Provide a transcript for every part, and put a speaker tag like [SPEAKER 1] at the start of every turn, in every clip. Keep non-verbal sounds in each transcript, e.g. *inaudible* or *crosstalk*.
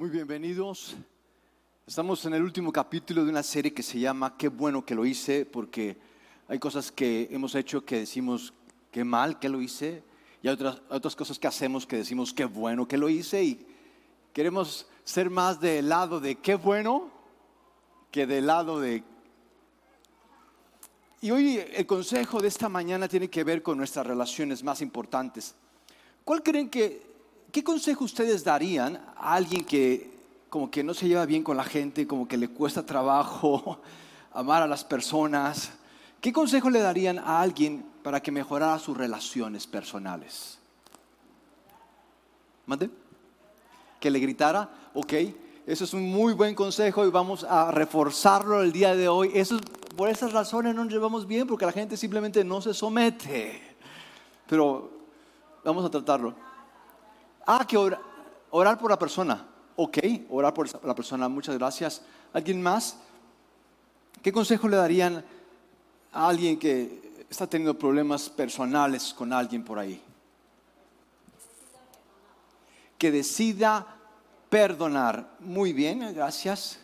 [SPEAKER 1] Muy bienvenidos. Estamos en el último capítulo de una serie que se llama Qué bueno que lo hice, porque hay cosas que hemos hecho que decimos qué mal que lo hice, y hay otras, otras cosas que hacemos que decimos qué bueno que lo hice, y queremos ser más del lado de qué bueno que del lado de... Y hoy el consejo de esta mañana tiene que ver con nuestras relaciones más importantes. ¿Cuál creen que ¿qué consejo ustedes darían a alguien que como que no se lleva bien con la gente, como que le cuesta trabajo *laughs* amar a las personas? ¿Qué consejo le darían a alguien para que mejorara sus relaciones personales? ¿Mande? ¿Que le gritara? Ok, eso es un muy buen consejo y vamos a reforzarlo el día de hoy. Eso, por esas razones no nos llevamos bien porque la gente simplemente no se somete. Pero vamos a tratarlo. Ah, que orar, por la persona. Ok, orar por la persona. Muchas gracias. ¿Alguien más? ¿Qué consejo le darían a alguien que está teniendo problemas personales con alguien por ahí? Que decida perdonar. Muy bien, gracias.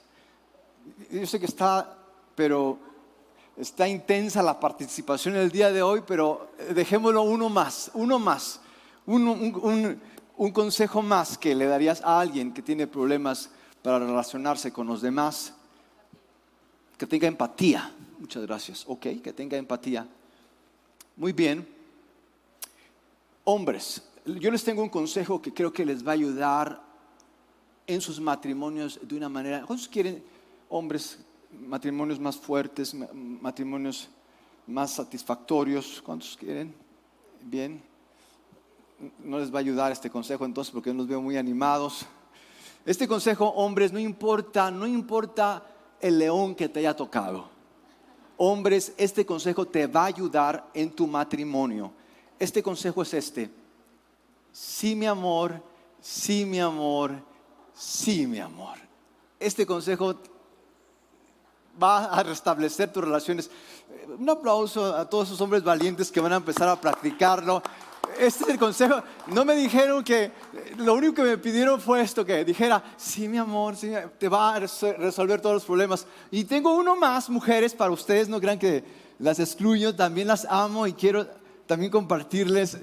[SPEAKER 1] Yo sé que está, pero está intensa la participación el día de hoy, pero dejémoslo uno más, uno más. un, un consejo más que le darías a alguien que tiene problemas para relacionarse con los demás, que tenga empatía. Muchas gracias. Ok, que tenga empatía. Muy bien. Hombres, yo les tengo un consejo que creo que les va a ayudar en sus matrimonios de una manera. ¿Cuántos quieren hombres matrimonios más fuertes, matrimonios más satisfactorios? ¿Cuántos quieren? Bien no les va a ayudar este consejo entonces porque no los veo muy animados. Este consejo, hombres, no importa, no importa el león que te haya tocado. Hombres, este consejo te va a ayudar en tu matrimonio. Este consejo es este. Sí, mi amor, sí, mi amor, sí, mi amor. Este consejo va a restablecer tus relaciones. Un aplauso a todos esos hombres valientes que van a empezar a practicarlo este es el consejo. No me dijeron que, lo único que me pidieron fue esto, que dijera, sí, mi amor, te va a resolver todos los problemas. Y tengo uno más, mujeres, para ustedes, no crean que las excluyo, también las amo y quiero también compartirles.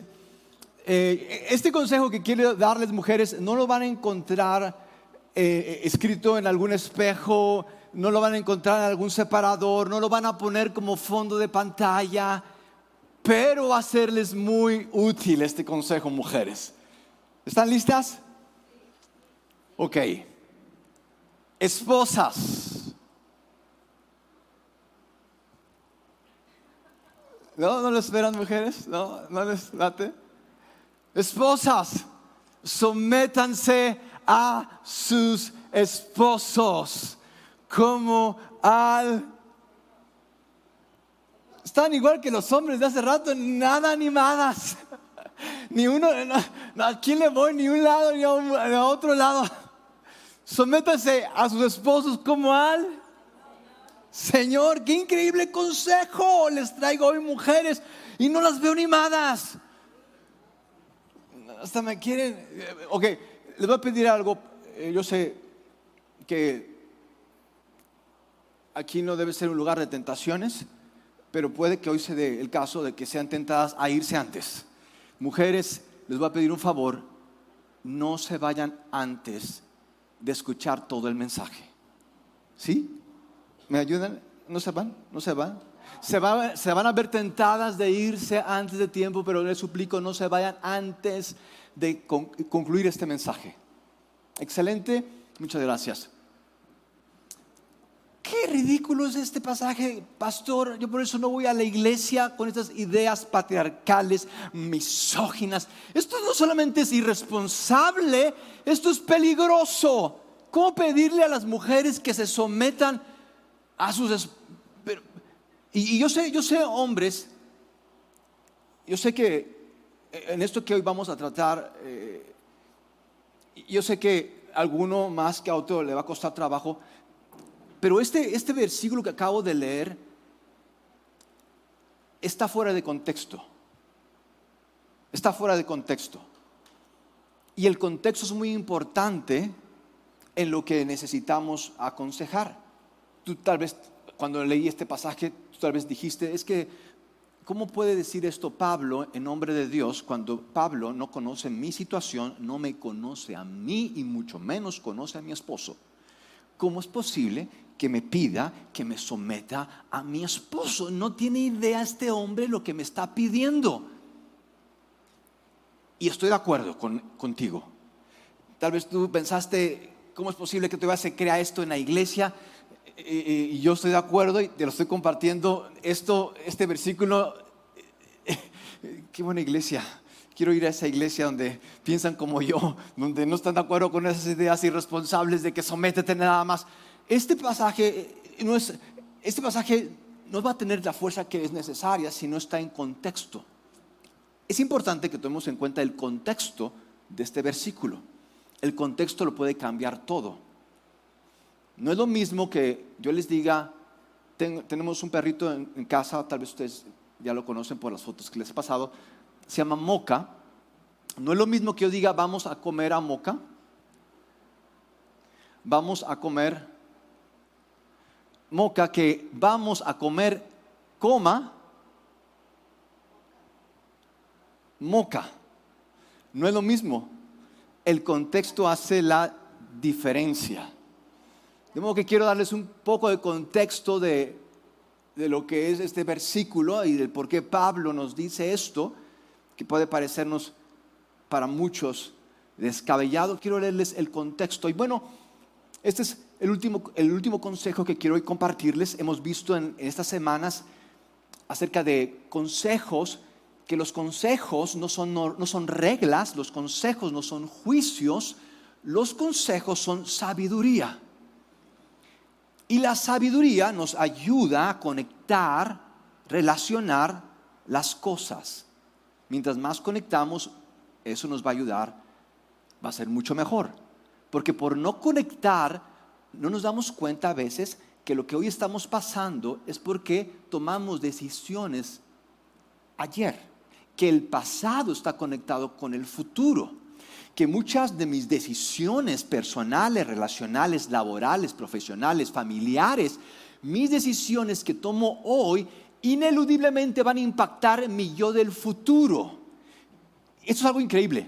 [SPEAKER 1] Eh, este consejo que quiero darles, mujeres, no lo van a encontrar eh, escrito en algún espejo, no lo van a encontrar en algún separador, no lo van a poner como fondo de pantalla pero va a serles muy útil este consejo, mujeres. ¿Están listas? Ok. Esposas. ¿No? ¿No lo esperan mujeres? ¿No? ¿No les late? Esposas, sométanse a sus esposos como al están igual que los hombres de hace rato, nada animadas. *laughs* Ni uno, a quién le voy, ni un lado ni a, otro lado. Sométanse a sus esposos como al Señor. Qué increíble consejo les traigo hoy, mujeres, y no las veo animadas. Hasta me quieren. Ok, les voy a pedir algo. Eh, yo sé que aquí no debe ser un lugar de tentaciones pero puede que hoy se dé el caso de que sean tentadas a irse antes. Mujeres, les voy a pedir un favor, no se vayan antes de escuchar todo el mensaje. ¿Sí? ¿Me ayudan? ¿No se van? ¿No se van? Se, se van a ver tentadas de irse antes de tiempo, pero les suplico no se vayan antes de concluir este mensaje. Excelente, muchas gracias. Qué ridículo es este pasaje, pastor. Yo por eso no voy a la iglesia con estas ideas patriarcales, misóginas. Esto no solamente es irresponsable, esto es peligroso. ¿Cómo pedirle a las mujeres que se sometan a sus... y, yo sé, yo sé, hombres, yo sé que en esto que hoy vamos a tratar, eh, yo sé que alguno más que a otro le va a costar trabajo, pero este, este versículo que acabo de leer está fuera de contexto. Está fuera de contexto. Y el contexto es muy importante en lo que necesitamos aconsejar. Tú tal vez, cuando leí este pasaje, tú tal vez dijiste, es que, ¿cómo puede decir esto Pablo en nombre de Dios cuando Pablo no conoce mi situación, no me conoce a mí y mucho menos conoce a mi esposo? ¿Cómo es posible que me pida que me someta a mi esposo? No tiene idea este hombre lo que me está pidiendo. Y estoy de acuerdo contigo. Tal vez tú pensaste, ¿cómo es posible que todavía se crea esto en la iglesia? Y yo estoy de acuerdo y te lo estoy compartiendo. Esto, este versículo, *laughs* qué buena iglesia. Quiero ir a esa iglesia donde piensan como yo, *laughs* donde no están de acuerdo con esas ideas irresponsables de que sométete nada más. Este pasaje no es, este pasaje no va a tener la fuerza que es necesaria si no está en contexto. Es importante que tomemos en cuenta el contexto de este versículo el contexto lo puede cambiar todo. No es lo mismo que yo les diga, tenemos un perrito en, casa, tal vez ustedes ya lo conocen por las fotos que les he pasado, se llama Moca. No es lo mismo que yo diga, vamos a comer a Moca, vamos a comer Moca, que vamos a comer coma Moca. No es lo mismo el contexto hace la diferencia. De modo que quiero darles un poco de contexto de, lo que es este versículo y del por qué Pablo nos dice esto, que puede parecernos para muchos descabellado. Quiero leerles el contexto. Y bueno, este es el último, el último consejo que quiero hoy compartirles. Hemos visto en estas semanas acerca de consejos que los consejos no son, no, son reglas, los consejos no son juicios, los consejos son sabiduría. Y la sabiduría nos ayuda a conectar, relacionar las cosas. Mientras más conectamos, eso nos va a ayudar, va a ser mucho mejor. Porque por no conectar, no nos damos cuenta a veces que lo que hoy estamos pasando es porque tomamos decisiones ayer que el pasado está conectado con el futuro, que muchas de mis decisiones personales, relacionales, laborales, profesionales, familiares, mis decisiones que tomo hoy ineludiblemente van a impactar mi yo del futuro. Eso es algo increíble.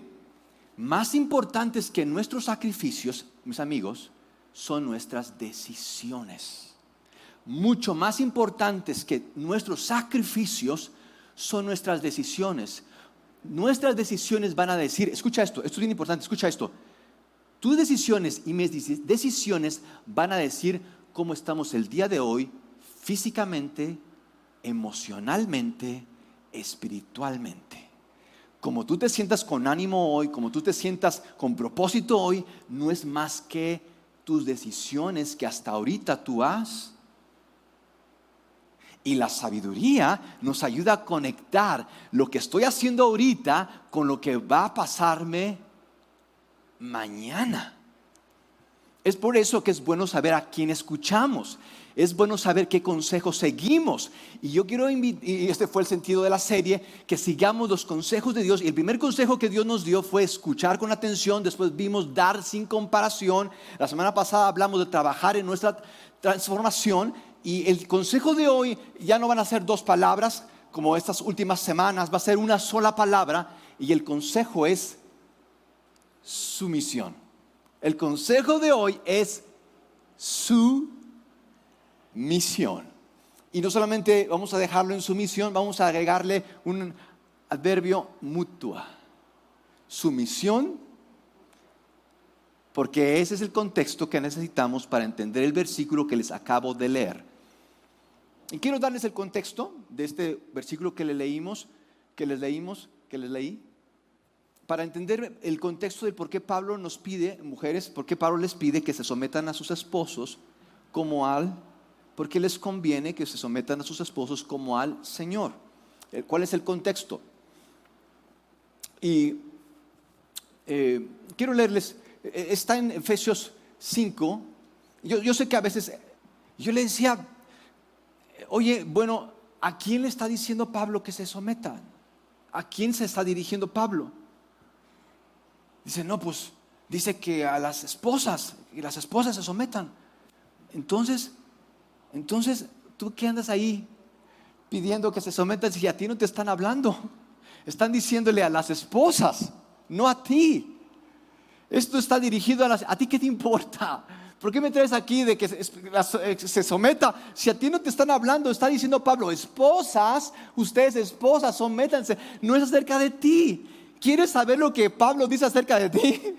[SPEAKER 1] Más importantes que nuestros sacrificios, mis amigos, son nuestras decisiones. Mucho más importantes que nuestros sacrificios son nuestras decisiones. Nuestras decisiones van a decir, escucha esto, esto es bien importante, escucha esto. Tus decisiones y mis decisiones van a decir cómo estamos el día de hoy físicamente, emocionalmente, espiritualmente. Como tú te sientas con ánimo hoy, como tú te sientas con propósito hoy, no es más que tus decisiones que hasta ahorita tú has y la sabiduría nos ayuda a conectar lo que estoy haciendo ahorita con lo que va a pasarme mañana. Es por eso que es bueno saber a quién escuchamos. Es bueno saber qué consejos seguimos. Y yo quiero invitar, y este fue el sentido de la serie, que sigamos los consejos de Dios. Y el primer consejo que Dios nos dio fue escuchar con atención. Después vimos dar sin comparación. La semana pasada hablamos de trabajar en nuestra transformación. Y el consejo de hoy ya no van a ser dos palabras como estas últimas semanas, va a ser una sola palabra y el consejo es sumisión. El consejo de hoy es su misión. Y no solamente vamos a dejarlo en sumisión, vamos a agregarle un adverbio mutua. Sumisión, porque ese es el contexto que necesitamos para entender el versículo que les acabo de leer. Y quiero darles el contexto de este versículo que le leímos, que les leímos, que les leí, para entender el contexto de por qué Pablo nos pide, mujeres, por qué Pablo les pide que se sometan a sus esposos como al, porque les conviene que se sometan a sus esposos como al Señor. Eh, ¿Cuál es el contexto? Y eh, quiero leerles, eh, está en Efesios 5, yo, sé que a veces, yo le decía, oye, bueno, ¿a quién le está diciendo Pablo que se sometan? ¿A quién se está dirigiendo Pablo? Dice, no, pues dice que a las esposas, y las esposas se sometan. Entonces, entonces, ¿tú qué andas ahí pidiendo que se sometan si a ti no te están hablando? Están diciéndole a las esposas, no a ti. Esto está dirigido a las... ¿A ti qué te importa? ¿Por qué me traes aquí de que se, someta? Si a ti no te están hablando, está diciendo Pablo, esposas, ustedes esposas, sométanse. No es acerca de ti. ¿Quieres saber lo que Pablo dice acerca de ti?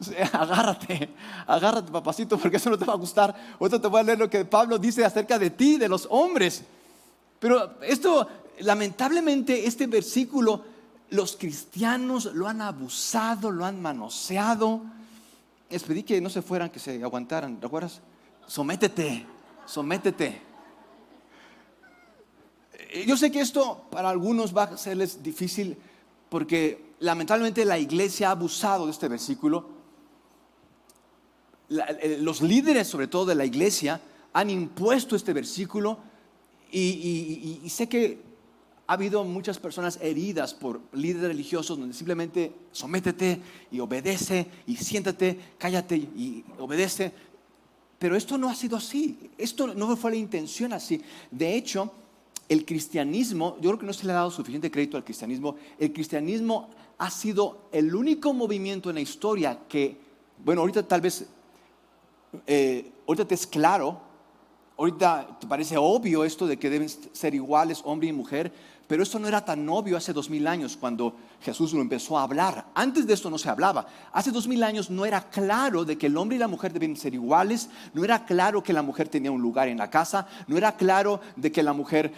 [SPEAKER 1] *laughs* agárrate, agárrate, papacito, porque eso no te va a gustar. Ahorita te voy a leer lo que Pablo dice acerca de ti, de los hombres. Pero esto, lamentablemente, este versículo, los cristianos lo han abusado, lo han manoseado les pedí que no se fueran, que se aguantaran. ¿Recuerdas? Sométete, sométete. Eh, yo sé que esto para algunos va a serles difícil porque lamentablemente la iglesia ha abusado de este versículo. Eh, los líderes, sobre todo de la iglesia, han impuesto este versículo y sé que ha habido muchas personas heridas por líderes religiosos donde simplemente sométete y obedece y siéntate, cállate y obedece. Pero esto no ha sido así. Esto no fue la intención así. De hecho, el cristianismo, yo creo que no se le ha dado suficiente crédito al cristianismo. El cristianismo ha sido el único movimiento en la historia que, bueno, ahorita tal vez, eh, ahorita te es claro, ahorita te parece obvio esto de que deben ser iguales hombre y mujer, pero esto no era tan obvio hace dos mil años cuando Jesús lo empezó a hablar. Antes de esto no se hablaba. Hace dos mil años no era claro de que el hombre y la mujer deben ser iguales. No era claro que la mujer tenía un lugar en la casa. No era claro de que la mujer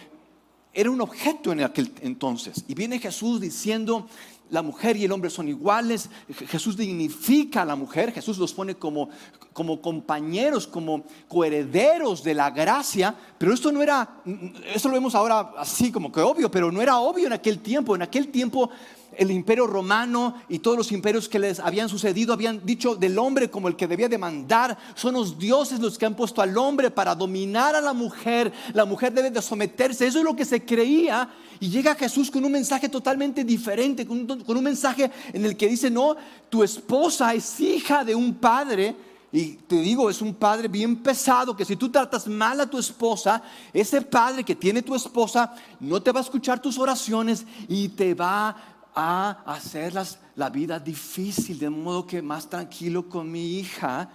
[SPEAKER 1] era un objeto en aquel entonces. Y viene Jesús diciendo, la mujer y el hombre son iguales. Jesús dignifica a la mujer, Jesús los pone como, como compañeros, como coherederos de la gracia. Pero esto no era, esto lo vemos ahora así como que obvio, pero no era obvio en aquel tiempo. En aquel tiempo el imperio romano y todos los imperios que les habían sucedido habían dicho del hombre como el que debía demandar. Son los dioses los que han puesto al hombre para dominar a la mujer. La mujer debe de someterse. Eso es lo que se creía. Y llega Jesús con un mensaje totalmente diferente, con un, con un mensaje en el que dice, no, tu esposa es hija de un padre. Y te digo, es un padre bien pesado que si tú tratas mal a tu esposa, ese padre que tiene tu esposa no te va a escuchar tus oraciones y te va a hacerlas la vida difícil, de modo que más tranquilo con mi hija.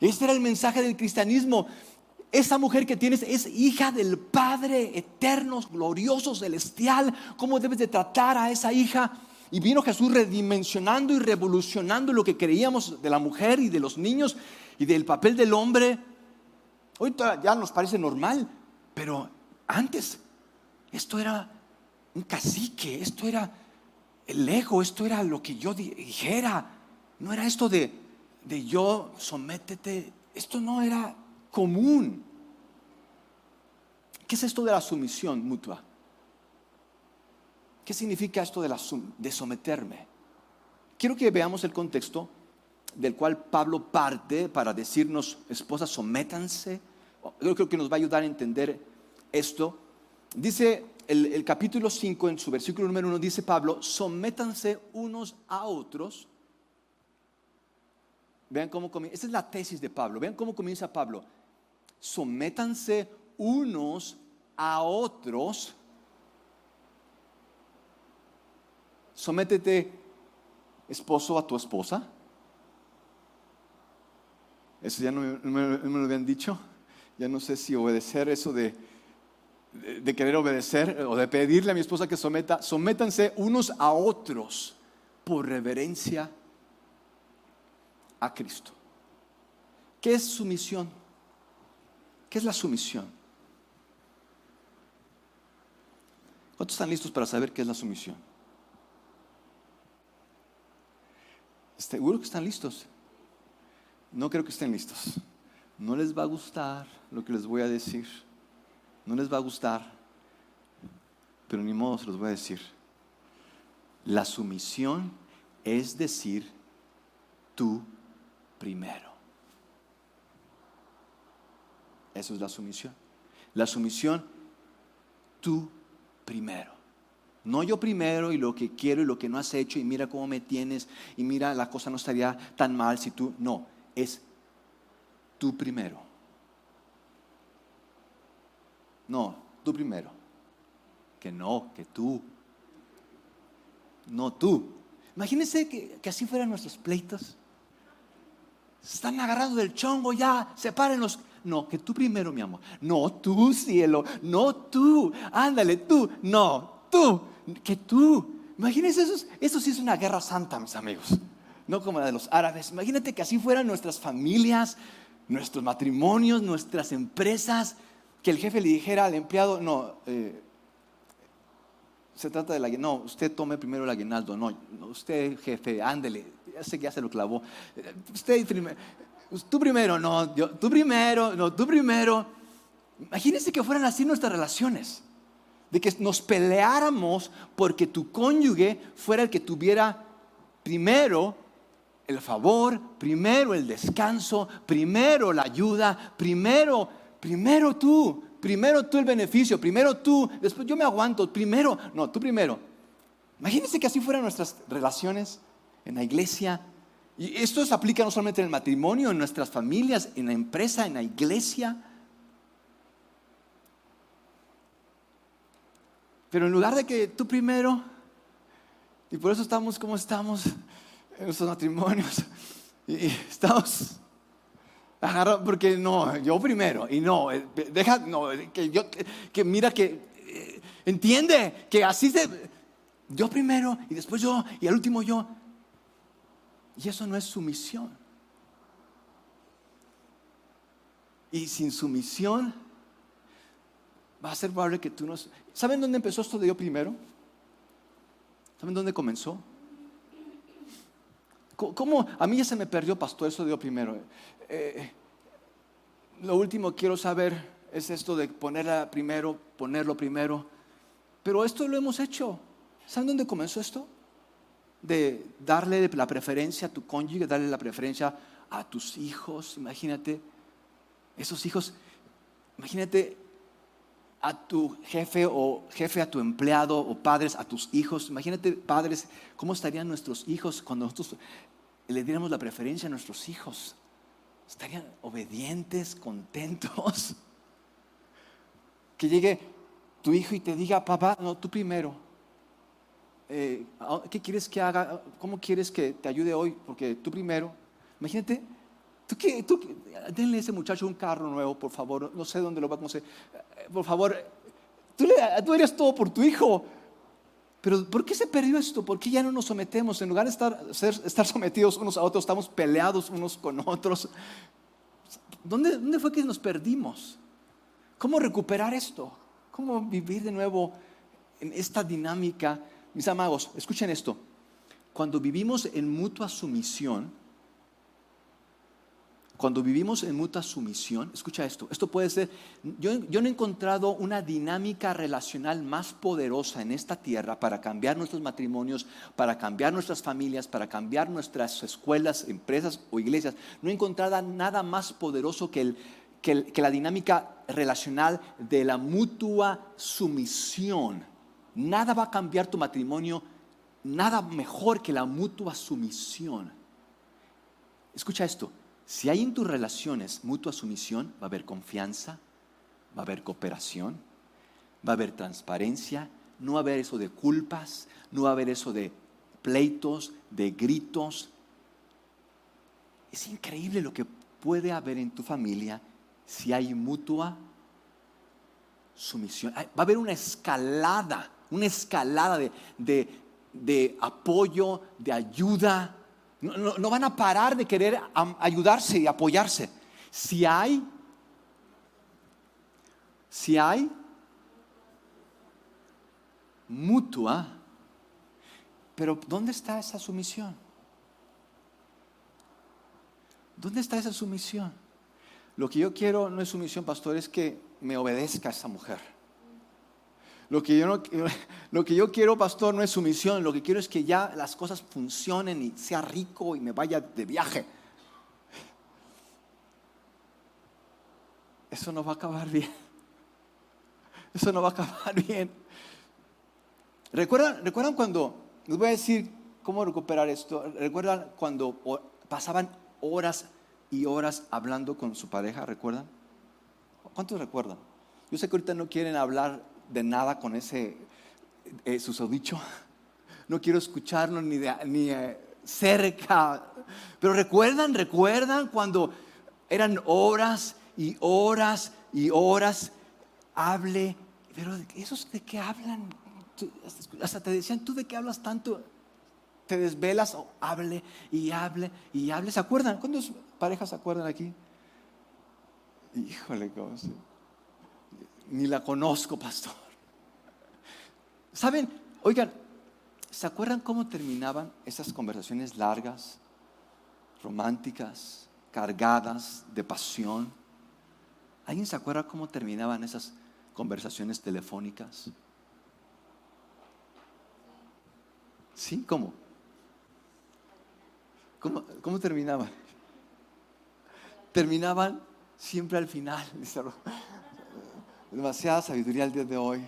[SPEAKER 1] Este era el mensaje del cristianismo. Esa mujer que tienes es hija del Padre eterno, glorioso, celestial. ¿Cómo debes de tratar a esa hija? Y vino Jesús redimensionando y revolucionando lo que creíamos de la mujer y de los niños y del papel del hombre. Hoy ya nos parece normal, pero antes esto era un cacique, esto era el ego, esto era lo que yo dijera. No era esto de, de yo sométete. Esto no era común. ¿Qué es esto de la sumisión mutua? ¿Qué significa esto de, la de someterme? Quiero que veamos el contexto del cual Pablo parte para decirnos, esposas, sométanse. Yo creo que nos va a ayudar a entender esto. Dice el, capítulo 5, en su versículo número 1, dice Pablo, sométanse unos a otros. Vean cómo comienza, esta es la tesis de Pablo, vean cómo comienza Pablo. Sométanse unos a otros. Sométete, esposo, a tu esposa. Eso ya no me lo habían dicho. Ya no sé si obedecer eso de de querer obedecer o de pedirle a mi esposa que someta, sométanse unos a otros por reverencia a Cristo. ¿Qué es sumisión? ¿Qué es la sumisión? ¿Cuántos están listos para saber qué es la sumisión? Seguro que están listos. No creo que estén listos. No les va a gustar lo que les voy a decir no les va a gustar, pero ni modo se los voy a decir. La sumisión es decir tú primero. Eso es la sumisión. La sumisión, tú primero. No yo primero y lo que quiero y lo que no has hecho y mira cómo me tienes y mira la cosa no estaría tan mal si tú, no, es tú primero. No, tú primero. Que no, que tú. No tú. Imagínense que, así fueran nuestros pleitos. están agarrando del chongo ya, sepárenlos. No, que tú primero, mi amor. No, tú, cielo. No, tú. Ándale, tú. No, tú. Que tú. Imagínense eso. Eso sí es una guerra santa, mis amigos. No como la de los árabes. Imagínate que así fueran nuestras familias, nuestros matrimonios, nuestras empresas. Que el jefe le dijera al empleado, no, eh, se trata de la no, usted tome primero el aguinaldo, no, usted jefe, ándele, ya sé que ya se lo clavó, usted primero, tú primero, no, tú primero, no, tú primero. Imagínense que fueran así nuestras relaciones, de que nos peleáramos porque tu cónyuge fuera el que tuviera primero el favor, primero el descanso, primero la ayuda, primero, primero tú, primero tú el beneficio, primero tú, después yo me aguanto, primero, no, tú primero. Imagínense que así fueran nuestras relaciones en la iglesia. Y esto se aplica no solamente en el matrimonio, en nuestras familias, en la empresa, en la iglesia. Pero en lugar de que tú primero, y por eso estamos como estamos en nuestros matrimonios, y estamos Porque no, yo primero, y no, eh, deja, no, que yo, que, mira que, eh, entiende que así se, yo primero, y después yo, y al último yo. Y eso no es sumisión. Y sin sumisión, va a ser probable que tú no... ¿Saben dónde empezó esto de yo primero? ¿Saben dónde comenzó? ¿Cómo? A mí ya se me perdió, pastor, eso de yo primero. Eh, lo último quiero saber es esto de ponerla primero, ponerlo primero. Pero esto lo hemos hecho. ¿Saben dónde comenzó esto? De darle la preferencia a tu cónyuge, darle la preferencia a tus hijos. Imagínate, esos hijos, imagínate a tu jefe o jefe a tu empleado o padres a tus hijos. Imagínate, padres, cómo estarían nuestros hijos cuando nosotros le diéramos la preferencia a nuestros hijos estarían obedientes, contentos. Que llegue tu hijo y te diga, papá, no, tú primero. Eh, ¿Qué quieres que haga? ¿Cómo quieres que te ayude hoy? Porque tú primero. Imagínate, tú, tú denle a ese muchacho un carro nuevo, por favor. No sé dónde lo va a conocer. Eh, por favor, tú, tú eres todo por tu hijo. Pero ¿por qué se perdió esto? ¿Por qué ya no nos sometemos? En lugar de estar, estar sometidos unos a otros, estamos peleados unos con otros. ¿Dónde, ¿Dónde fue que nos perdimos? ¿Cómo recuperar esto? ¿Cómo vivir de nuevo en esta dinámica? Mis amados, escuchen esto. Cuando vivimos en mutua sumisión, cuando vivimos en mutua sumisión, escucha esto, esto puede ser, yo, no he encontrado una dinámica relacional más poderosa en esta tierra para cambiar nuestros matrimonios, para cambiar nuestras familias, para cambiar nuestras escuelas, empresas o iglesias. No he encontrado nada más poderoso que, que la dinámica relacional de la mutua sumisión. Nada va a cambiar tu matrimonio, nada mejor que la mutua sumisión. Escucha esto, si hay en tus relaciones mutua sumisión, va a haber confianza, va a haber cooperación, va a haber transparencia, no va a haber eso de culpas, no va a haber eso de pleitos, de gritos. Es increíble lo que puede haber en tu familia si hay mutua sumisión. Va a haber una escalada, una escalada de, apoyo, de ayuda, no, van a parar de querer ayudarse y apoyarse. Si hay, si hay mutua, pero ¿dónde está esa sumisión? ¿Dónde está esa sumisión? Lo que yo quiero no es sumisión, pastor, es que me obedezca esa mujer. Lo que, yo no, *laughs* lo que yo quiero, pastor, no es sumisión. Lo que quiero es que ya las cosas funcionen y sea rico y me vaya de viaje. Eso no va a acabar bien. *laughs* Eso no va a acabar bien. ¿Recuerdan, ¿Recuerdan cuando, les voy a decir cómo recuperar esto? ¿Recuerdan cuando pasaban horas y horas hablando con su pareja? ¿Recuerdan? ¿Cuántos recuerdan? Yo sé que ahorita no quieren hablar de nada con ese eh, susodicho. No quiero escucharlo ni, ni eh, cerca. Pero recuerdan, recuerdan cuando eran horas y horas y horas. Hable. Pero ¿esos de qué hablan? hasta te decían, ¿tú de qué hablas tanto? Te desvelas o hable y hable y hable. ¿Se acuerdan? ¿Cuántas parejas se acuerdan aquí? Híjole, ¿cómo Ni la conozco, pastor. ¿Saben? Oigan, ¿se acuerdan cómo terminaban esas conversaciones largas, románticas, cargadas de pasión? ¿Alguien se acuerda cómo terminaban esas conversaciones telefónicas? ¿Sí? ¿Cómo? ¿Cómo, cómo terminaban? Terminaban siempre al final. Demasiada sabiduría el día de hoy.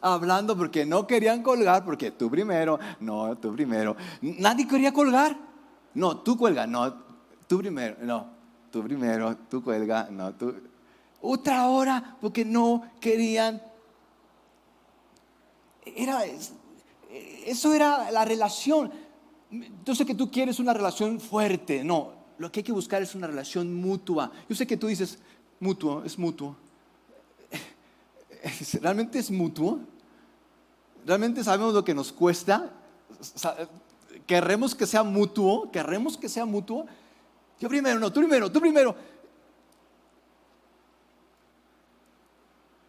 [SPEAKER 1] Hablando porque no querían colgar, porque tú primero, no, tú primero. Nadie quería colgar. No, tú cuelga, no, tú primero, no, tú primero, tú cuelga, no, tú. Otra hora porque no querían. Era eso era la relación. Yo sé que tú quieres una relación fuerte. No, lo que hay que buscar es una relación mutua. Yo sé que tú dices, mutuo, es mutuo. ¿Realmente es mutuo? ¿Realmente sabemos lo que nos cuesta? ¿Querremos que sea mutuo? ¿Querremos que sea mutuo? Yo primero, no, tú primero, tú primero.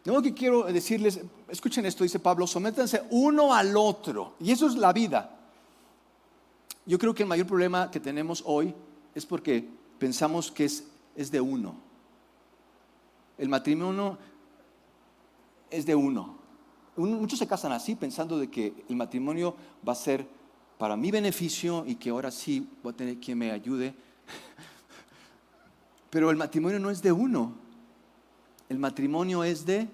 [SPEAKER 1] Lo que quiero decirles, escuchen esto, dice Pablo, sométanse uno al otro. Y eso es la vida. Yo creo que el mayor problema que tenemos hoy es porque pensamos que es, es de uno. El matrimonio es de uno. Muchos se casan así pensando de que el matrimonio va a ser para mi beneficio y que ahora sí voy a tener quien me ayude. *laughs* Pero el matrimonio no es de uno. El matrimonio es de...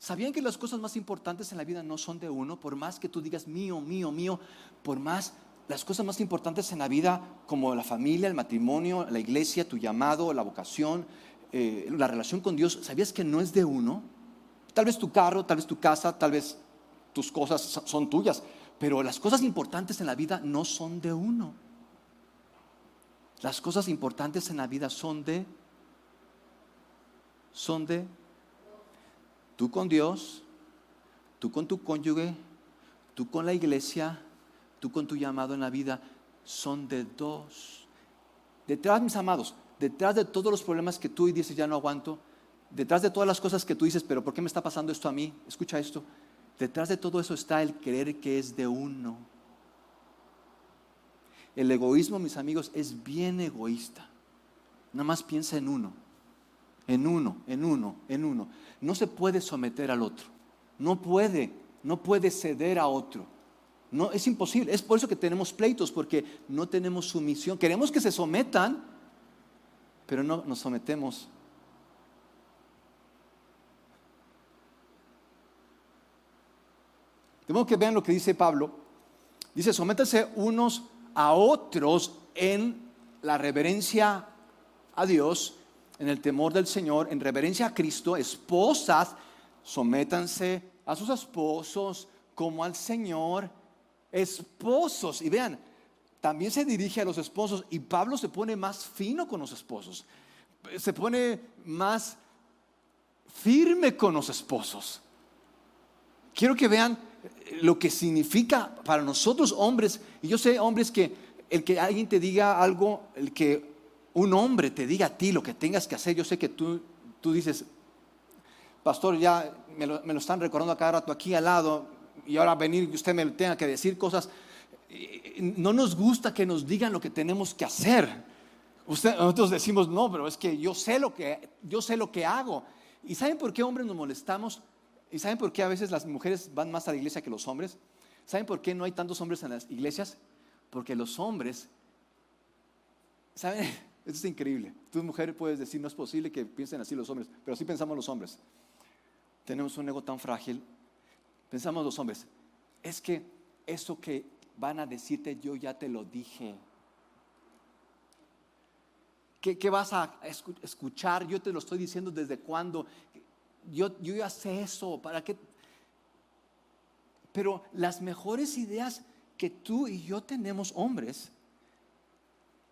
[SPEAKER 1] ¿Sabían que las cosas más importantes en la vida no son de uno? Por más que tú digas mío, mío, mío, por más las cosas más importantes en la vida, como la familia, el matrimonio, la iglesia, tu llamado, la vocación, eh, la relación con Dios, ¿sabías que no es de uno? Tal vez tu carro, tal vez tu casa, tal vez tus cosas son tuyas, pero las cosas importantes en la vida no son de uno. Las cosas importantes en la vida son de, son de tú con Dios, tú con tu cónyuge, tú con la iglesia, tú con tu llamado en la vida, son de dos. Detrás, mis amados, detrás de todos los problemas que tú dices ya no aguanto, detrás de todas las cosas que tú dices, pero ¿por qué me está pasando esto a mí? Escucha esto. Detrás de todo eso está el creer que es de uno. El egoísmo, mis amigos, es bien egoísta. Nada más piensa en uno, en uno, en uno, en uno. No se puede someter al otro. No puede, no puede ceder a otro. No, es imposible. Es por eso que tenemos pleitos, porque no tenemos sumisión. Queremos que se sometan, pero no nos sometemos. Tenemos que ver lo que dice Pablo. Dice, sométanse unos a otros en la reverencia a Dios, en el temor del Señor, en reverencia a Cristo, esposas, sométanse a sus esposos como al Señor, esposos. Y vean, también se dirige a los esposos y Pablo se pone más fino con los esposos, se pone más firme con los esposos. Quiero que vean lo que significa para nosotros hombres, y yo sé hombres que el que alguien te diga algo, el que un hombre te diga a ti lo que tengas que hacer, yo sé que tú, tú dices, pastor, ya me lo, me lo están recordando a cada rato aquí al lado, y ahora venir y usted me tenga que decir cosas, no nos gusta que nos digan lo que tenemos que hacer. Usted, nosotros decimos, no, pero es que yo sé lo que, yo sé lo que hago. ¿Y saben por qué hombres nos molestamos? ¿Y saben por qué a veces las mujeres van más a la iglesia que los hombres? ¿Saben por qué no hay tantos hombres en las iglesias? Porque los hombres, ¿saben? *laughs* Esto es increíble. Tú, mujer, puedes decir, no es posible que piensen así los hombres, pero así pensamos los hombres. Tenemos un ego tan frágil. Pensamos los hombres, es que eso que van a decirte yo ya te lo dije. ¿Qué, vas a escuchar? Yo te lo estoy diciendo desde cuándo. Yo, yo ya sé eso. ¿Para qué? Pero las mejores ideas que tú y yo tenemos, hombres,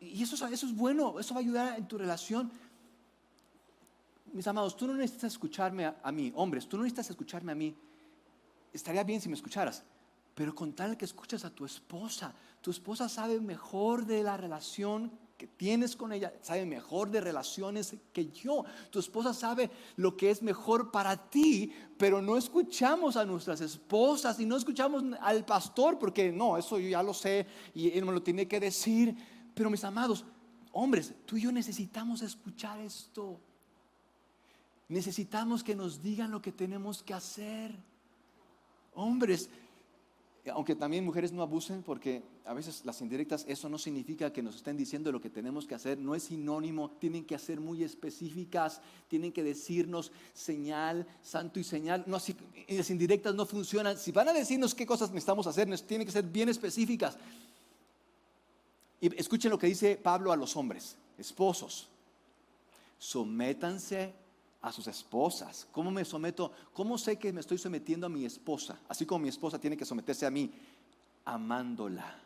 [SPEAKER 1] y eso, eso es bueno, eso va a ayudar en tu relación. Mis amados, tú no necesitas escucharme a, a mí, hombres, tú no necesitas escucharme a mí. Estaría bien si me escucharas, pero con tal que escuches a tu esposa, tu esposa sabe mejor de la relación que tienes con ella, sabe mejor de relaciones que yo. Tu esposa sabe lo que es mejor para ti, pero no escuchamos a nuestras esposas y no escuchamos al pastor porque no, eso yo ya lo sé y él me lo tiene que decir. Pero mis amados, hombres, tú y yo necesitamos escuchar esto. Necesitamos que nos digan lo que tenemos que hacer. Hombres, aunque también mujeres no abusen, porque a veces las indirectas, eso no significa que nos estén diciendo lo que tenemos que hacer, no es sinónimo, tienen que ser muy específicas, tienen que decirnos señal, santo y señal. No, las indirectas no funcionan. Si van a decirnos qué cosas necesitamos hacer, tienen que ser bien específicas. Y escuchen lo que dice Pablo a los hombres, esposos, sométanse a sus esposas. ¿Cómo me someto? ¿Cómo sé que me estoy sometiendo a mi esposa? Así como mi esposa tiene que someterse a mí, amándola.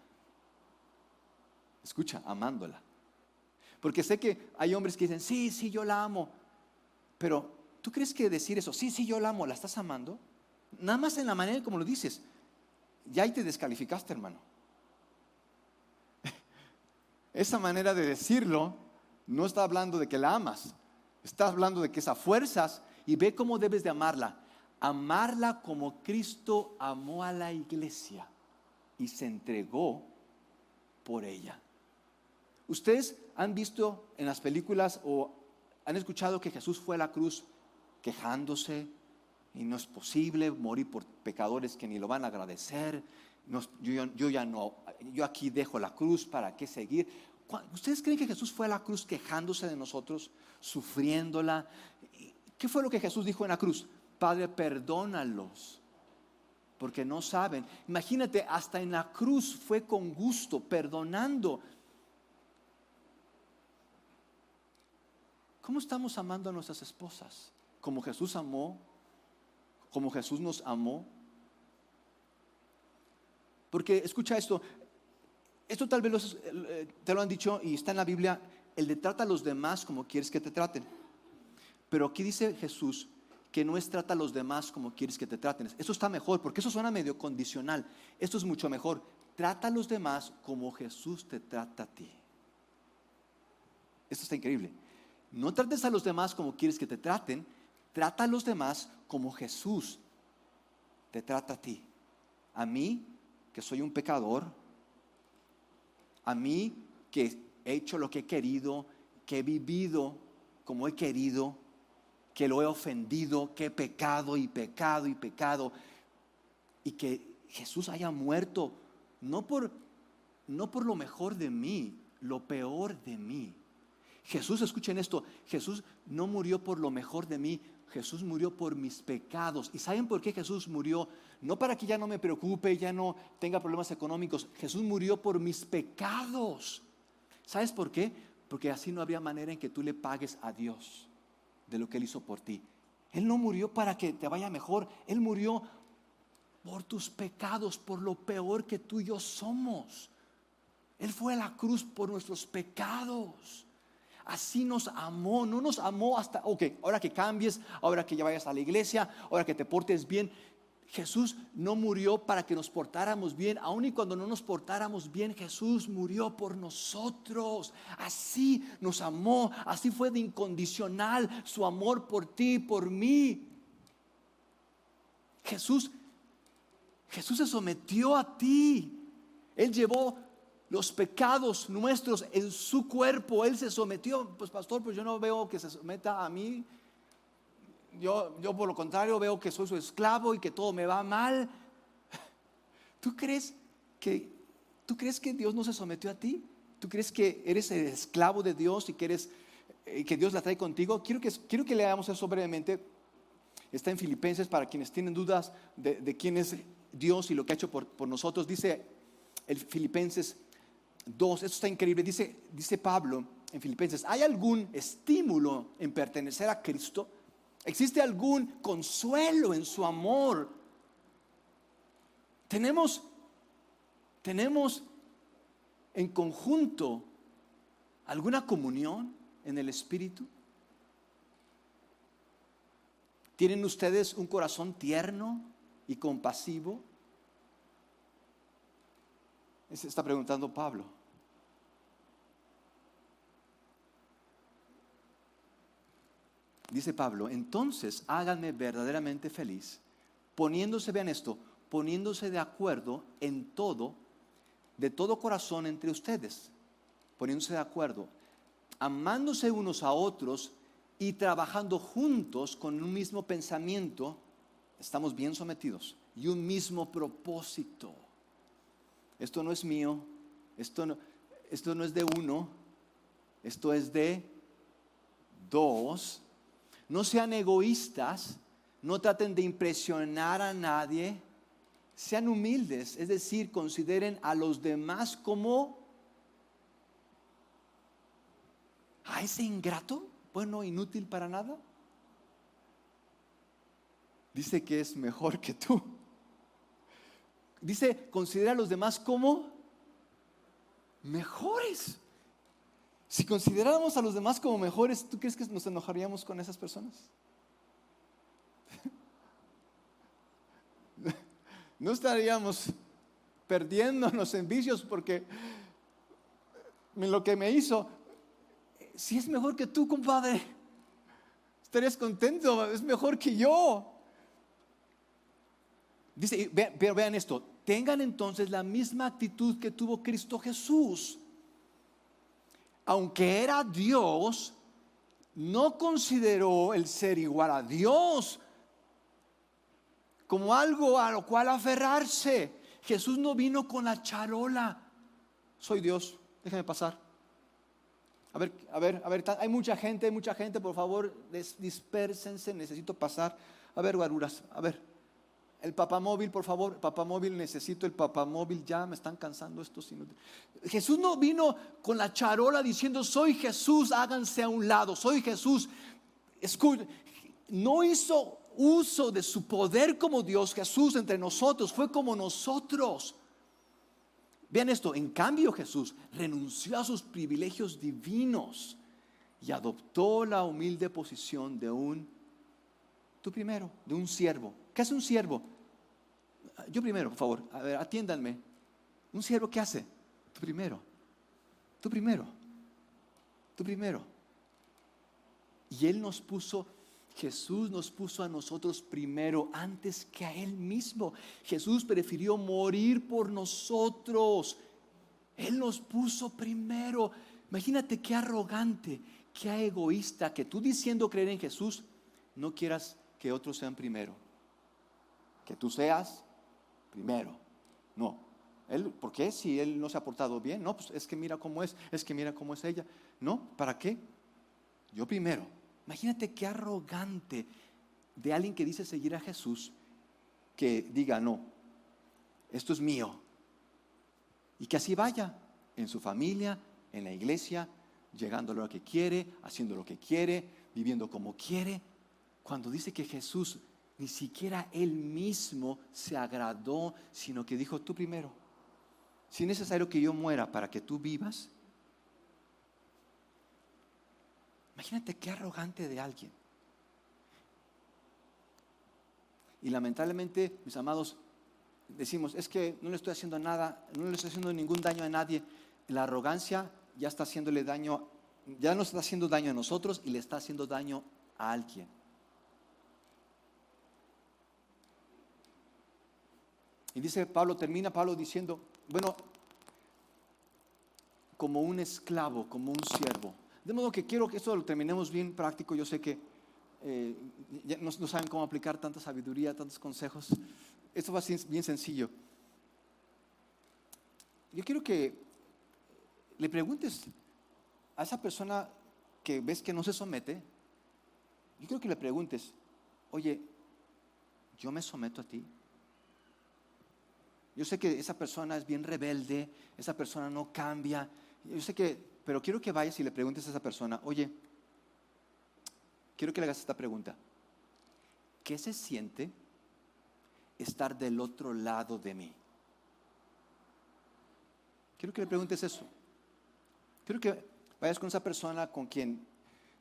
[SPEAKER 1] Escucha, amándola. Porque sé que hay hombres que dicen, sí, sí, yo la amo. Pero, ¿tú crees que decir eso, sí, sí, yo la amo, la estás amando? Nada más en la manera como lo dices. Ya ahí te descalificaste, hermano. *laughs* Esa manera de decirlo no está hablando de que la amas. Estás hablando de que es a fuerzas y ve cómo debes de amarla. Amarla como Cristo amó a la iglesia y se entregó por ella. Ustedes han visto en las películas o han escuchado que Jesús fue a la cruz quejándose y no es posible morir por pecadores que ni lo van a agradecer. yo, yo, ya no, yo aquí dejo la cruz, ¿para qué seguir? ¿Ustedes creen que Jesús fue a la cruz quejándose de nosotros, sufriéndola? ¿Qué fue lo que Jesús dijo en la cruz? Padre, perdónalos, porque no saben. Imagínate, hasta en la cruz fue con gusto, perdonando. ¿Cómo estamos amando a nuestras esposas? Como Jesús amó, como Jesús nos amó. Porque escucha esto, esto tal vez eh, te lo han dicho y está en la Biblia, el de trata a los demás como quieres que te traten. Pero aquí dice Jesús que no es trata a los demás como quieres que te traten. Eso está mejor, porque eso suena medio condicional. Esto es mucho mejor. Trata a los demás como Jesús te trata a ti. Esto está increíble. No trates a los demás como quieres que te traten, trata a los demás como Jesús te trata a ti. A mí, que soy un pecador, a mí que he hecho lo que he querido, que he vivido como he querido, que lo he ofendido, que he pecado y pecado y pecado, y que Jesús haya muerto no por, no por lo mejor de mí, lo peor de mí. Jesús, escuchen esto, Jesús no murió por lo mejor de mí, Jesús murió por mis pecados. ¿Y saben por qué Jesús murió? No para que ya no me preocupe, ya no tenga problemas económicos. Jesús murió por mis pecados. ¿Sabes por qué? Porque así no habría manera en que tú le pagues a Dios de lo que Él hizo por ti. Él no murió para que te vaya mejor. Él murió por tus pecados, por lo peor que tú y yo somos. Él fue a la cruz por nuestros pecados. Así nos amó, no nos amó hasta, ok, ahora que cambies, ahora que ya vayas a la iglesia, ahora que te portes bien. Jesús no murió para que nos portáramos bien, aun y cuando no nos portáramos bien, Jesús murió por nosotros. Así nos amó, así fue de incondicional su amor por ti, por mí. Jesús, Jesús se sometió a ti. Él llevó los pecados nuestros en su cuerpo. Él se sometió. Pues pastor, pues yo no veo que se someta a mí. Yo, yo por lo contrario veo que soy su esclavo y que todo me va mal. *laughs* ¿Tú crees que, ¿Tú crees que Dios no se sometió a ti? ¿Tú crees que eres el esclavo de Dios y que, eres, eh, que Dios la trae contigo? Quiero que, quiero que leamos eso brevemente. Está en Filipenses para quienes tienen dudas de, quién es Dios y lo que ha hecho por, por nosotros. Dice el Filipenses 2, esto está increíble, dice, dice Pablo en Filipenses, ¿hay algún estímulo en pertenecer a Cristo? ¿Existe algún consuelo en su amor? Tenemos, tenemos en conjunto alguna comunión en el Espíritu. ¿Tienen ustedes un corazón tierno y compasivo? Se está preguntando Pablo. Dice Pablo, entonces háganme verdaderamente feliz, poniéndose, vean esto, poniéndose de acuerdo en todo, de todo corazón entre ustedes, poniéndose de acuerdo, amándose unos a otros y trabajando juntos con un mismo pensamiento, estamos bien sometidos, y un mismo propósito. Esto no es mío, esto no, esto no es de uno, esto es de dos no sean egoístas, no traten de impresionar a nadie, sean humildes, es decir, consideren a los demás como a ese ingrato, bueno, inútil para nada. Dice que es mejor que tú. Dice, considera a los demás como mejores. Si consideráramos a los demás como mejores, ¿tú crees que nos enojaríamos con esas personas? *laughs* No estaríamos perdiéndonos en vicios porque lo que me hizo, si es mejor que tú, compadre, estarías contento, es mejor que yo. Dice, pero vean esto, tengan entonces la misma actitud que tuvo Cristo Jesús aunque era Dios, no consideró el ser igual a Dios como algo a lo cual aferrarse. Jesús no vino con la charola. Soy Dios, déjame pasar. A ver, a ver, a ver, hay mucha gente, hay mucha gente, por favor, dispersense, necesito pasar. A ver, guaruras, a ver. El papamóvil, por favor, papamóvil, necesito el papamóvil, ya me están cansando estos Jesús no vino con la charola diciendo, soy Jesús, háganse a un lado, soy Jesús. No hizo uso de su poder como Dios, Jesús entre nosotros, fue como nosotros. Vean esto, en cambio Jesús renunció a sus privilegios divinos y adoptó la humilde posición de un, tú primero, de un siervo ¿Qué hace un siervo? Yo primero, por favor, a ver, atiéndanme. ¿Un siervo qué hace? Tú primero. Tú primero. Tú primero. Y Él nos puso, Jesús nos puso a nosotros primero antes que a Él mismo. Jesús prefirió morir por nosotros. Él nos puso primero. Imagínate qué arrogante, qué egoísta que tú diciendo creer en Jesús no quieras que otros sean primero que tú seas primero. No. Él, ¿Por qué? Si él no se ha portado bien. No, pues es que mira cómo es, es que mira cómo es ella. No, ¿para qué? Yo primero. Imagínate qué arrogante de alguien que dice seguir a Jesús que diga, no, esto es mío. Y que así vaya en su familia, en la iglesia, llegando a lo que quiere, haciendo lo que quiere, viviendo como quiere. Cuando dice que Jesús ni siquiera él mismo se agradó, sino que dijo, tú primero, si es necesario que yo muera para que tú vivas, imagínate qué arrogante de alguien. Y lamentablemente, mis amados, decimos, es que no le estoy haciendo nada, no le estoy haciendo ningún daño a nadie. La arrogancia ya está haciéndole daño, ya nos está haciendo daño a nosotros y le está haciendo daño a alguien. Y dice Pablo, termina Pablo diciendo, bueno, como un esclavo, como un siervo. De modo que quiero que esto lo terminemos bien práctico. Yo sé que eh, no, saben cómo aplicar tanta sabiduría, tantos consejos. Esto va bien sencillo. Yo quiero que le preguntes a esa persona que ves que no se somete, yo creo que le preguntes, oye, yo me someto a ti. Yo sé que esa persona es bien rebelde, esa persona no cambia. Yo sé que, pero quiero que vayas y le preguntes a esa persona, oye, quiero que le hagas esta pregunta. ¿Qué se siente estar del otro lado de mí? Quiero que le preguntes eso. Quiero que vayas con esa persona con quien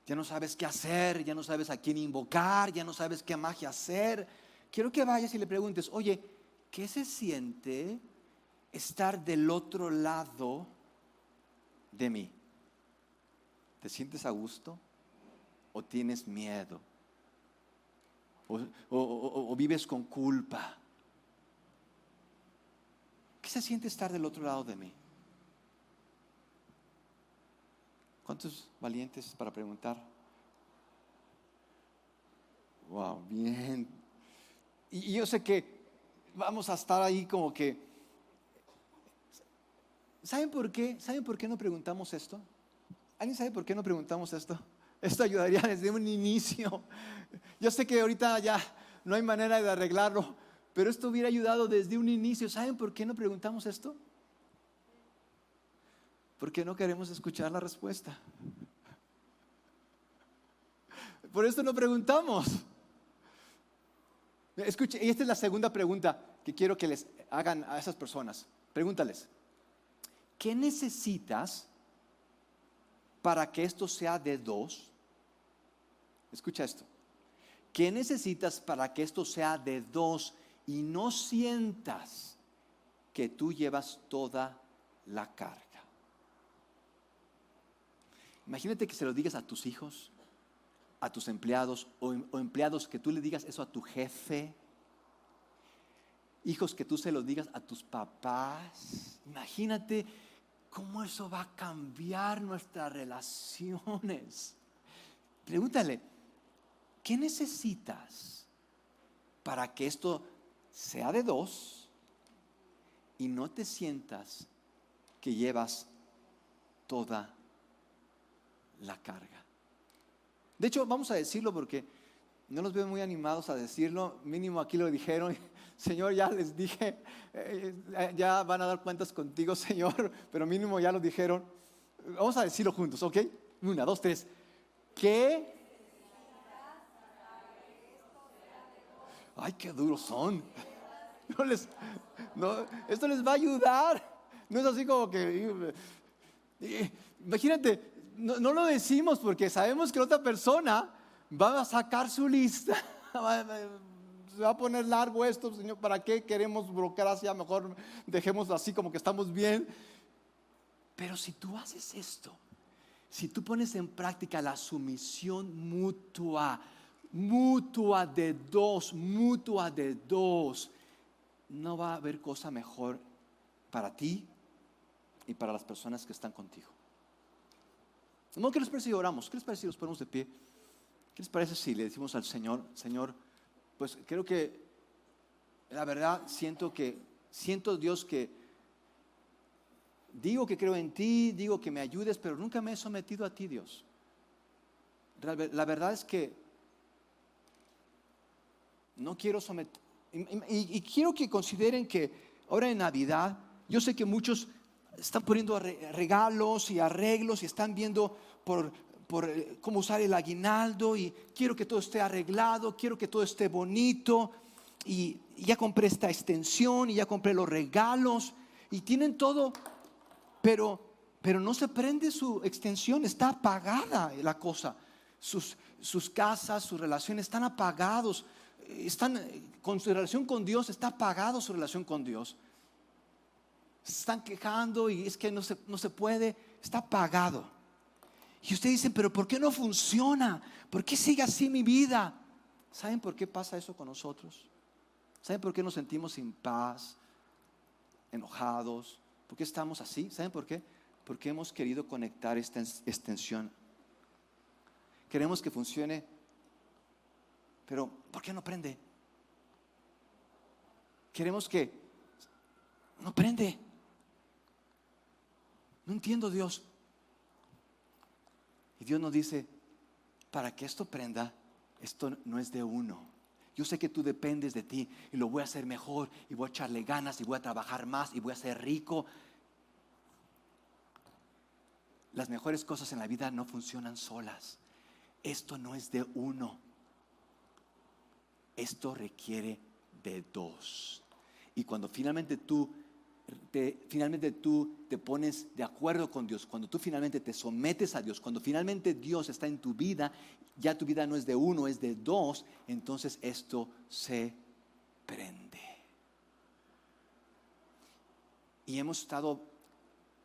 [SPEAKER 1] ya no sabes qué hacer, ya no sabes a quién invocar, ya no sabes qué magia hacer. Quiero que vayas y le preguntes, oye, ¿qué se siente estar del otro lado de mí? ¿Te sientes a gusto o tienes miedo? ¿O, vives con culpa? ¿Qué se siente estar del otro lado de mí? ¿Cuántos valientes para preguntar? Wow, bien. Y, yo sé que vamos a estar ahí como que... ¿Saben por qué? ¿Saben por qué no preguntamos esto? ¿Alguien sabe por qué no preguntamos esto? Esto ayudaría desde un inicio. Yo sé que ahorita ya no hay manera de arreglarlo, pero esto hubiera ayudado desde un inicio. ¿Saben por qué no preguntamos esto? Porque no queremos escuchar la respuesta. Por eso no preguntamos. Escuche, y esta es la segunda pregunta que quiero que les hagan a esas personas. Pregúntales, ¿qué necesitas para que esto sea de dos? Escucha esto. ¿Qué necesitas para que esto sea de dos y no sientas que tú llevas toda la carga? Imagínate que se lo digas a tus hijos, a tus empleados o, empleados que tú le digas eso a tu jefe. Hijos que tú se lo digas a tus papás. Imagínate cómo eso va a cambiar nuestras relaciones. Pregúntale, ¿qué necesitas para que esto sea de dos y no te sientas que llevas toda la carga. De hecho, vamos a decirlo porque no los veo muy animados a decirlo. Mínimo aquí lo dijeron. *laughs* Señor, ya les dije, eh, eh, ya van a dar cuentas contigo, *laughs* Señor, pero mínimo ya lo dijeron. Vamos a decirlo juntos, ¿ok? Una, dos, tres. ¿Qué? Ay, qué duros son. *laughs* No les, no, esto les va a ayudar. No es así como que... Eh, imagínate, no, lo decimos porque sabemos que otra persona va a sacar su lista. *laughs* Se va a poner largo esto, Señor, ¿para qué queremos burocracia? Mejor dejémoslo así como que estamos bien. Pero si tú haces esto, si tú pones en práctica la sumisión mutua, mutua de dos, mutua de dos, no va a haber cosa mejor para ti y para las personas que están contigo. No, ¿qué les parece si oramos? ¿Qué les parece si nos ponemos de pie? ¿Qué les parece si le decimos al Señor, Señor, pues creo que la verdad siento que, siento Dios que digo que creo en ti, digo que me ayudes, pero nunca me he sometido a ti, Dios. La verdad es que no quiero someter. Y, y, quiero que consideren que ahora en Navidad, yo sé que muchos están poniendo regalos y arreglos y están viendo por, eh, cómo usar el aguinaldo y quiero que todo esté arreglado, quiero que todo esté bonito y ya compré esta extensión y ya compré los regalos y tienen todo, pero, pero no se prende su extensión, está apagada la cosa. Sus, sus casas, sus relaciones están apagados, están con su relación con Dios, está apagado su relación con Dios se están quejando y es que no se, no se puede, está pagado. Y usted dice, pero ¿por qué no funciona? ¿Por qué sigue así mi vida? ¿Saben por qué pasa eso con nosotros? ¿Saben por qué nos sentimos sin paz, enojados? ¿Por qué estamos así? ¿Saben por qué? Porque hemos querido conectar esta extensión. Queremos que funcione, pero ¿por qué no prende? Queremos que no prende No entiendo Dios. Y Dios nos dice, para que esto prenda, esto no es de uno. Yo sé que tú dependes de ti y lo voy a hacer mejor y voy a echarle ganas y voy a trabajar más y voy a ser rico. Las mejores cosas en la vida no funcionan solas. Esto no es de uno. Esto requiere de dos. Y cuando finalmente tú finalmente tú te pones de acuerdo con Dios, cuando tú finalmente te sometes a Dios, cuando finalmente Dios está en tu vida, ya tu vida no es de uno, es de dos, entonces esto se prende. Y hemos estado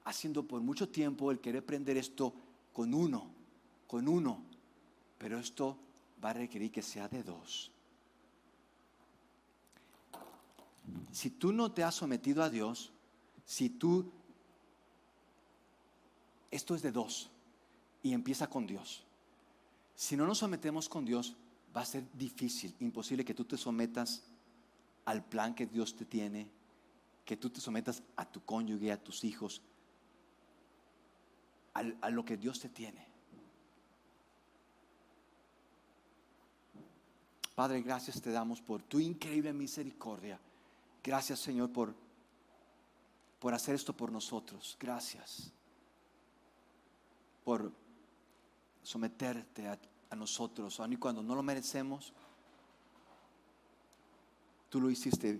[SPEAKER 1] haciendo por mucho tiempo el querer prender esto con uno, con uno, pero esto va a requerir que sea de dos. Si tú no te has sometido a Dios, si tú, esto es de dos y empieza con Dios. Si no nos sometemos con Dios, va a ser difícil, imposible que tú te sometas al plan que Dios te tiene, que tú te sometas a tu cónyuge, a tus hijos, a, lo que Dios te tiene. Padre, gracias te damos por tu increíble misericordia. Gracias, Señor, por por hacer esto por nosotros. Gracias por someterte a, nosotros, aun y cuando no lo merecemos. Tú lo hiciste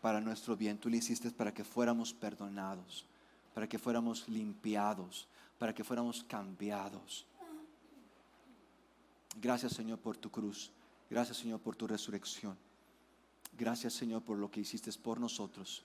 [SPEAKER 1] para nuestro bien, tú lo hiciste para que fuéramos perdonados, para que fuéramos limpiados, para que fuéramos cambiados. Gracias Señor por tu cruz, gracias Señor por tu resurrección, gracias Señor por lo que hiciste por nosotros